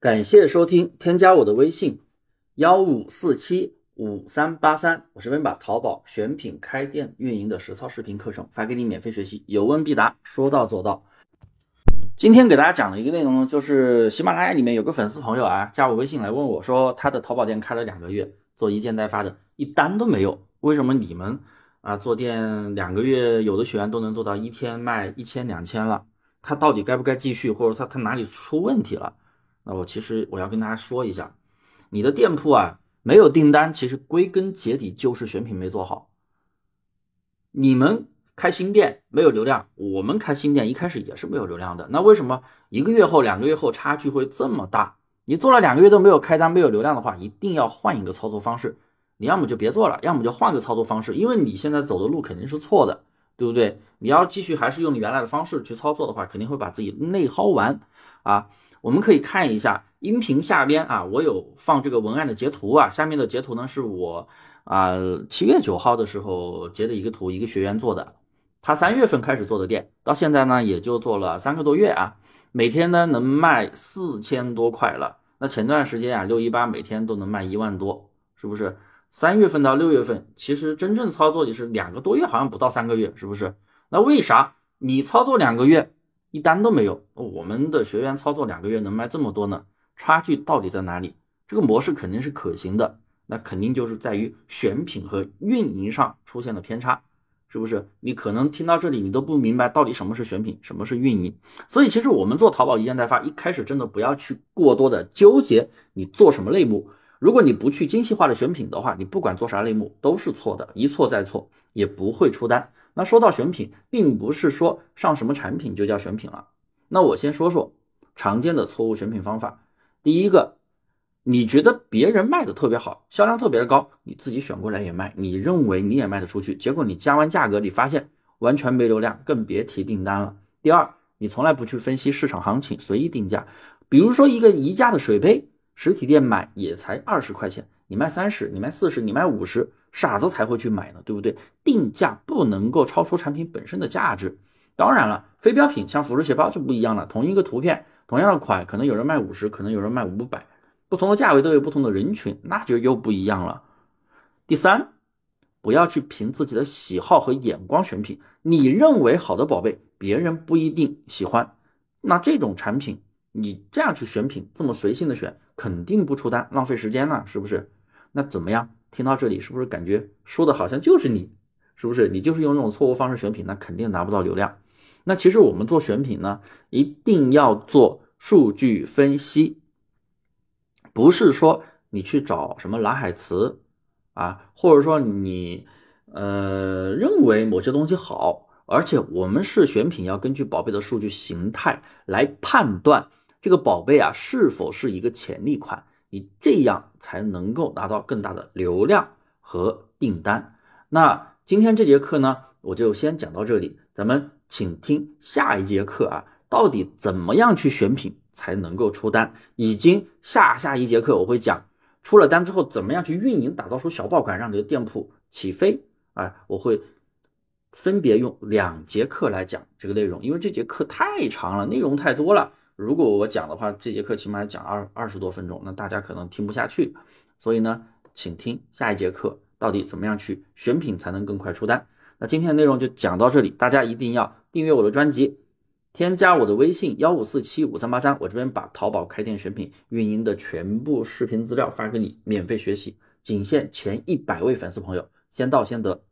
感谢收听，添加我的微信幺五四七五三八三，我这边把淘宝选品、开店、运营的实操视频课程发给你免费学习，有问必答，说到做到。今天给大家讲的一个内容呢，就是喜马拉雅里面有个粉丝朋友啊，加我微信来问我说，他的淘宝店开了两个月，做一件代发的，一单都没有，为什么你们啊做店两个月，有的学员都能做到一天卖一千两千了？他到底该不该继续，或者他他哪里出问题了？那我其实我要跟大家说一下，你的店铺啊没有订单，其实归根结底就是选品没做好。你们开新店没有流量，我们开新店一开始也是没有流量的。那为什么一个月后、两个月后差距会这么大？你做了两个月都没有开单、没有流量的话，一定要换一个操作方式。你要么就别做了，要么就换个操作方式，因为你现在走的路肯定是错的，对不对？你要继续还是用你原来的方式去操作的话，肯定会把自己内耗完啊。我们可以看一下音频下边啊，我有放这个文案的截图啊。下面的截图呢是我啊七月九号的时候截的一个图，一个学员做的。他三月份开始做的店，到现在呢也就做了三个多月啊，每天呢能卖四千多块了。那前段时间啊六一八每天都能卖一万多，是不是？三月份到六月份，其实真正操作也是两个多月，好像不到三个月，是不是？那为啥你操作两个月？一单都没有，我们的学员操作两个月能卖这么多呢？差距到底在哪里？这个模式肯定是可行的，那肯定就是在于选品和运营上出现了偏差，是不是？你可能听到这里，你都不明白到底什么是选品，什么是运营。所以其实我们做淘宝一件代发，一开始真的不要去过多的纠结你做什么类目。如果你不去精细化的选品的话，你不管做啥类目都是错的，一错再错，也不会出单。那说到选品，并不是说上什么产品就叫选品了。那我先说说常见的错误选品方法。第一个，你觉得别人卖的特别好，销量特别的高，你自己选过来也卖，你认为你也卖得出去，结果你加完价格，你发现完全没流量，更别提订单了。第二，你从来不去分析市场行情，随意定价。比如说一个宜家的水杯，实体店买也才二十块钱，你卖三十，你卖四十，你卖五十。傻子才会去买呢，对不对？定价不能够超出产品本身的价值。当然了，非标品像辅助鞋包就不一样了。同一个图片，同样的款，可能有人卖五十，可能有人卖五百，不同的价位都有不同的人群，那就又不一样了。第三，不要去凭自己的喜好和眼光选品。你认为好的宝贝，别人不一定喜欢。那这种产品，你这样去选品，这么随性的选，肯定不出单，浪费时间了，是不是？那怎么样？听到这里，是不是感觉说的好像就是你？是不是你就是用这种错误方式选品，那肯定拿不到流量。那其实我们做选品呢，一定要做数据分析，不是说你去找什么蓝海词啊，或者说你呃认为某些东西好，而且我们是选品要根据宝贝的数据形态来判断这个宝贝啊是否是一个潜力款。你这样才能够拿到更大的流量和订单。那今天这节课呢，我就先讲到这里，咱们请听下一节课啊，到底怎么样去选品才能够出单？已经下下一节课我会讲，出了单之后怎么样去运营，打造出小爆款，让你的店铺起飞啊！我会分别用两节课来讲这个内容，因为这节课太长了，内容太多了。如果我讲的话，这节课起码讲二二十多分钟，那大家可能听不下去。所以呢，请听下一节课，到底怎么样去选品才能更快出单？那今天的内容就讲到这里，大家一定要订阅我的专辑，添加我的微信幺五四七五三八三，我这边把淘宝开店选品运营的全部视频资料发给你，免费学习，仅限前一百位粉丝朋友，先到先得。